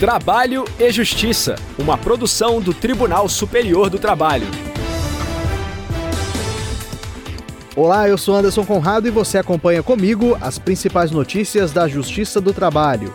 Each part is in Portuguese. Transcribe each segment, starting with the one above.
Trabalho e Justiça, uma produção do Tribunal Superior do Trabalho. Olá, eu sou Anderson Conrado e você acompanha comigo as principais notícias da Justiça do Trabalho.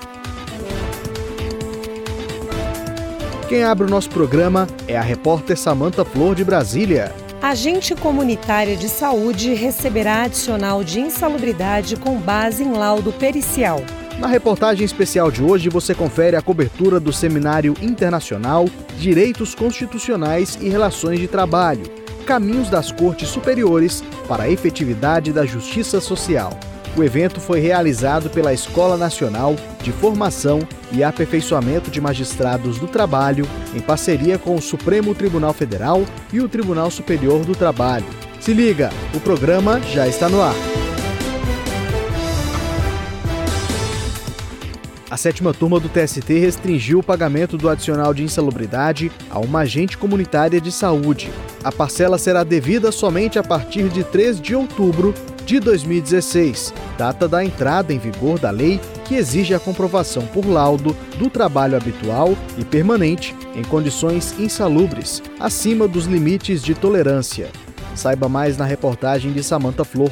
Quem abre o nosso programa é a repórter Samanta Flor de Brasília. Agente comunitária de saúde receberá adicional de insalubridade com base em laudo pericial. Na reportagem especial de hoje, você confere a cobertura do Seminário Internacional Direitos Constitucionais e Relações de Trabalho Caminhos das Cortes Superiores para a Efetividade da Justiça Social. O evento foi realizado pela Escola Nacional de Formação e Aperfeiçoamento de Magistrados do Trabalho, em parceria com o Supremo Tribunal Federal e o Tribunal Superior do Trabalho. Se liga, o programa já está no ar. A sétima turma do TST restringiu o pagamento do adicional de insalubridade a uma agente comunitária de saúde. A parcela será devida somente a partir de 3 de outubro de 2016, data da entrada em vigor da lei que exige a comprovação por laudo do trabalho habitual e permanente em condições insalubres, acima dos limites de tolerância. Saiba mais na reportagem de Samanta Flor.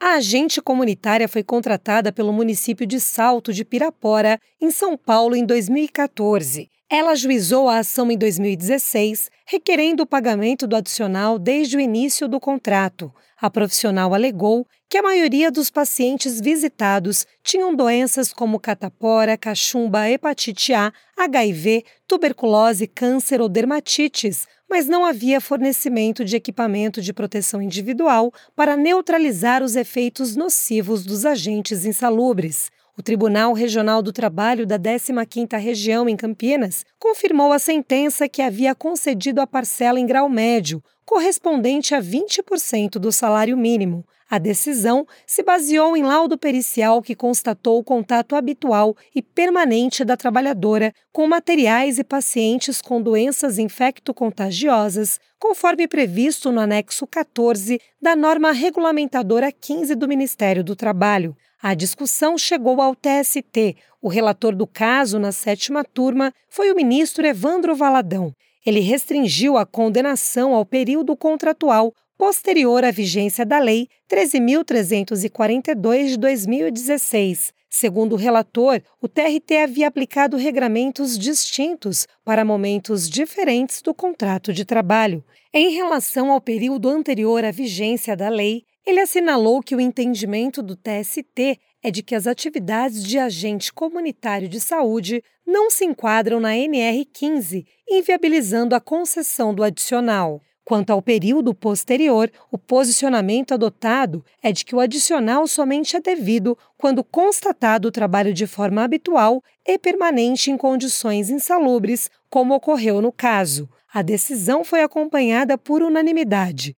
A agente comunitária foi contratada pelo município de Salto de Pirapora, em São Paulo, em 2014. Ela ajuizou a ação em 2016, requerendo o pagamento do adicional desde o início do contrato. A profissional alegou que a maioria dos pacientes visitados tinham doenças como catapora, cachumba, hepatite A, HIV, tuberculose, câncer ou dermatites, mas não havia fornecimento de equipamento de proteção individual para neutralizar os efeitos nocivos dos agentes insalubres. O Tribunal Regional do Trabalho da 15ª Região em Campinas confirmou a sentença que havia concedido a parcela em grau médio, correspondente a 20% do salário mínimo. A decisão se baseou em laudo pericial que constatou o contato habitual e permanente da trabalhadora com materiais e pacientes com doenças infecto-contagiosas, conforme previsto no anexo 14 da norma regulamentadora 15 do Ministério do Trabalho. A discussão chegou ao TST. O relator do caso, na sétima turma, foi o ministro Evandro Valadão. Ele restringiu a condenação ao período contratual posterior à vigência da Lei 13.342 de 2016. Segundo o relator, o TRT havia aplicado regramentos distintos para momentos diferentes do contrato de trabalho. Em relação ao período anterior à vigência da lei, ele assinalou que o entendimento do TST é de que as atividades de agente comunitário de saúde não se enquadram na NR15, inviabilizando a concessão do adicional. Quanto ao período posterior, o posicionamento adotado é de que o adicional somente é devido quando constatado o trabalho de forma habitual e permanente em condições insalubres, como ocorreu no caso. A decisão foi acompanhada por unanimidade.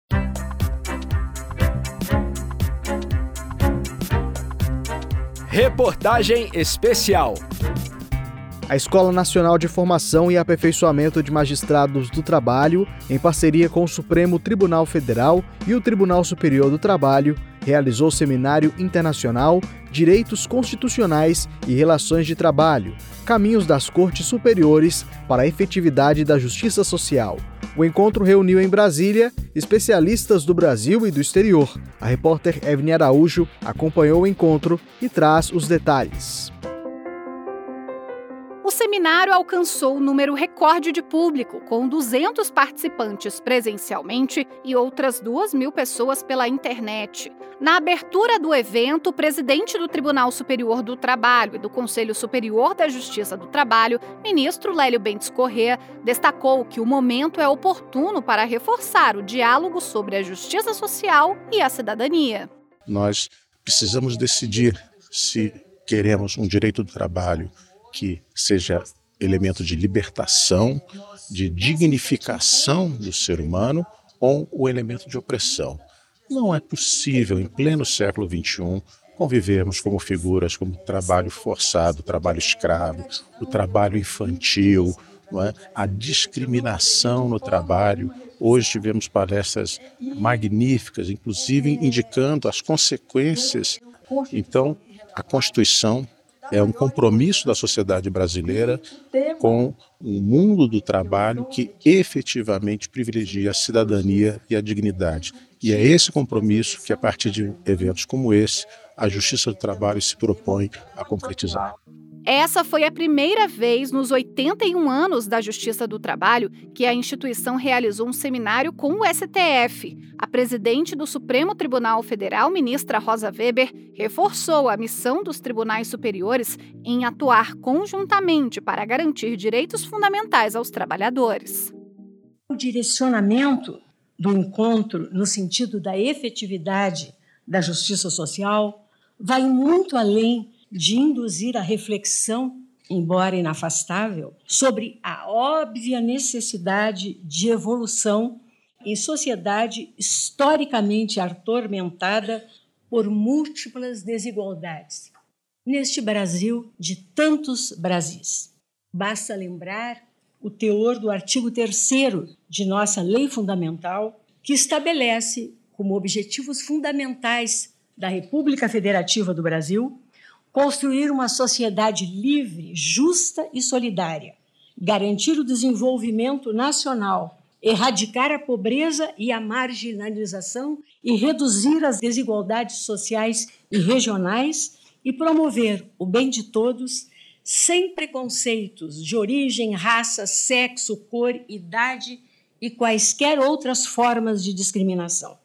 Reportagem especial. A Escola Nacional de Formação e Aperfeiçoamento de Magistrados do Trabalho, em parceria com o Supremo Tribunal Federal e o Tribunal Superior do Trabalho, realizou o Seminário Internacional Direitos Constitucionais e Relações de Trabalho Caminhos das Cortes Superiores para a Efetividade da Justiça Social. O encontro reuniu em Brasília especialistas do Brasil e do exterior. A repórter Evne Araújo acompanhou o encontro e traz os detalhes seminário alcançou o número recorde de público, com 200 participantes presencialmente e outras 2 mil pessoas pela internet. Na abertura do evento, o presidente do Tribunal Superior do Trabalho e do Conselho Superior da Justiça do Trabalho, ministro Lélio Bentes Corrêa, destacou que o momento é oportuno para reforçar o diálogo sobre a justiça social e a cidadania. Nós precisamos decidir se queremos um direito do trabalho que seja elemento de libertação, de dignificação do ser humano ou o elemento de opressão. Não é possível, em pleno século XXI, convivermos como figuras como trabalho forçado, trabalho escravo, o trabalho infantil, é? a discriminação no trabalho. Hoje tivemos palestras magníficas, inclusive indicando as consequências. Então, a Constituição é um compromisso da sociedade brasileira com um mundo do trabalho que efetivamente privilegia a cidadania e a dignidade. E é esse compromisso que, a partir de eventos como esse, a Justiça do Trabalho se propõe a concretizar. Essa foi a primeira vez nos 81 anos da Justiça do Trabalho que a instituição realizou um seminário com o STF. A presidente do Supremo Tribunal Federal, ministra Rosa Weber, reforçou a missão dos tribunais superiores em atuar conjuntamente para garantir direitos fundamentais aos trabalhadores. O direcionamento do encontro no sentido da efetividade da justiça social vai muito além de induzir a reflexão, embora inafastável, sobre a óbvia necessidade de evolução em sociedade historicamente atormentada por múltiplas desigualdades. Neste Brasil de tantos Brasis. Basta lembrar o teor do artigo 3 de nossa lei fundamental, que estabelece como objetivos fundamentais da República Federativa do Brasil construir uma sociedade livre, justa e solidária, garantir o desenvolvimento nacional, erradicar a pobreza e a marginalização e reduzir as desigualdades sociais e regionais e promover o bem de todos sem preconceitos de origem, raça, sexo, cor, idade e quaisquer outras formas de discriminação.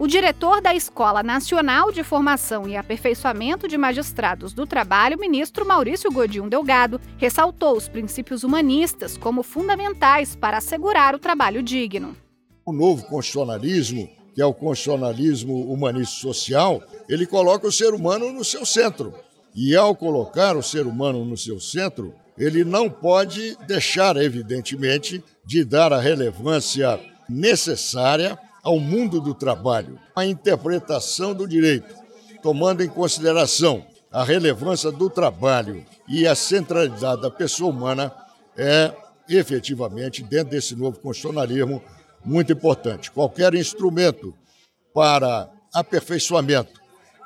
O diretor da Escola Nacional de Formação e Aperfeiçoamento de Magistrados do Trabalho, ministro Maurício Godinho Delgado, ressaltou os princípios humanistas como fundamentais para assegurar o trabalho digno. O novo constitucionalismo, que é o constitucionalismo humanista social, ele coloca o ser humano no seu centro. E ao colocar o ser humano no seu centro, ele não pode deixar, evidentemente, de dar a relevância necessária ao mundo do trabalho, a interpretação do direito, tomando em consideração a relevância do trabalho e a centralidade da pessoa humana, é efetivamente, dentro desse novo constitucionalismo, muito importante. Qualquer instrumento para aperfeiçoamento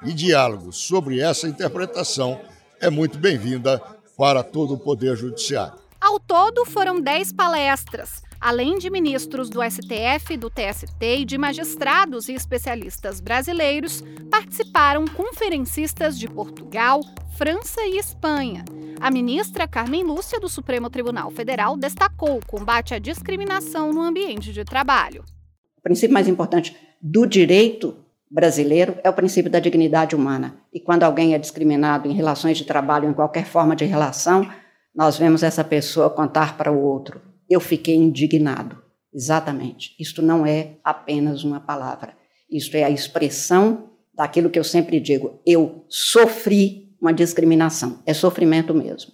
e diálogo sobre essa interpretação é muito bem-vinda para todo o Poder Judiciário. Ao todo, foram 10 palestras além de ministros do STF, do TST e de magistrados e especialistas brasileiros, participaram conferencistas de Portugal, França e Espanha. A ministra Carmen Lúcia do Supremo Tribunal Federal destacou o combate à discriminação no ambiente de trabalho. O princípio mais importante do direito brasileiro é o princípio da dignidade humana. E quando alguém é discriminado em relações de trabalho, em qualquer forma de relação, nós vemos essa pessoa contar para o outro: eu fiquei indignado. Exatamente. Isto não é apenas uma palavra. Isto é a expressão daquilo que eu sempre digo. Eu sofri uma discriminação. É sofrimento mesmo.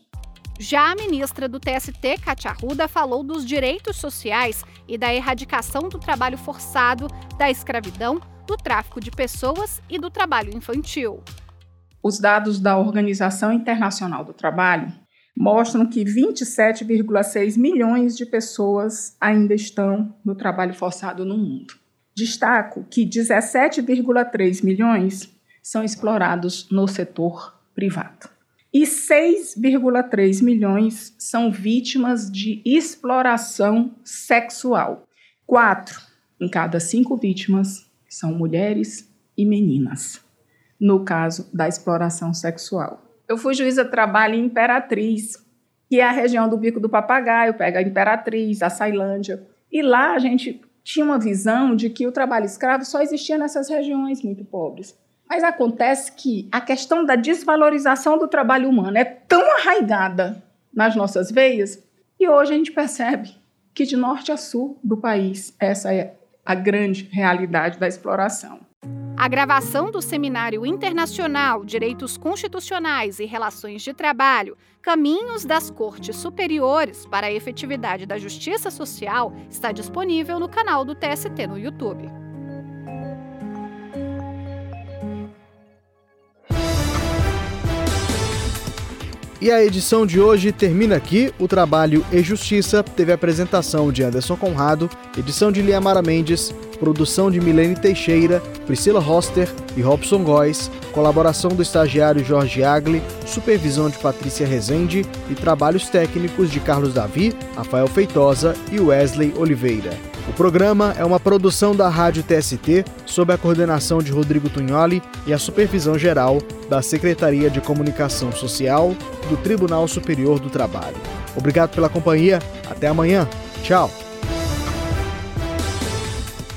Já a ministra do TST, Katia Arruda, falou dos direitos sociais e da erradicação do trabalho forçado, da escravidão, do tráfico de pessoas e do trabalho infantil. Os dados da Organização Internacional do Trabalho mostram que 27,6 milhões de pessoas ainda estão no trabalho forçado no mundo. Destaco que 17,3 milhões são explorados no setor privado. E 6,3 milhões são vítimas de exploração sexual. Quatro em cada cinco vítimas são mulheres e meninas, no caso da exploração sexual. Eu fui juíza de trabalho em Imperatriz, que é a região do Bico do Papagaio, pega a Imperatriz, a Sailândia. E lá a gente tinha uma visão de que o trabalho escravo só existia nessas regiões muito pobres. Mas acontece que a questão da desvalorização do trabalho humano é tão arraigada nas nossas veias e hoje a gente percebe que de norte a sul do país essa é a grande realidade da exploração. A gravação do Seminário Internacional Direitos Constitucionais e Relações de Trabalho Caminhos das Cortes Superiores para a Efetividade da Justiça Social está disponível no canal do TST no YouTube. E a edição de hoje termina aqui. O trabalho e Justiça teve a apresentação de Anderson Conrado, edição de Liamara Mendes produção de Milene Teixeira, Priscila Roster e Robson Góes, colaboração do estagiário Jorge Agli, supervisão de Patrícia Rezende e trabalhos técnicos de Carlos Davi, Rafael Feitosa e Wesley Oliveira. O programa é uma produção da Rádio TST, sob a coordenação de Rodrigo Tunholi e a supervisão geral da Secretaria de Comunicação Social do Tribunal Superior do Trabalho. Obrigado pela companhia, até amanhã. Tchau.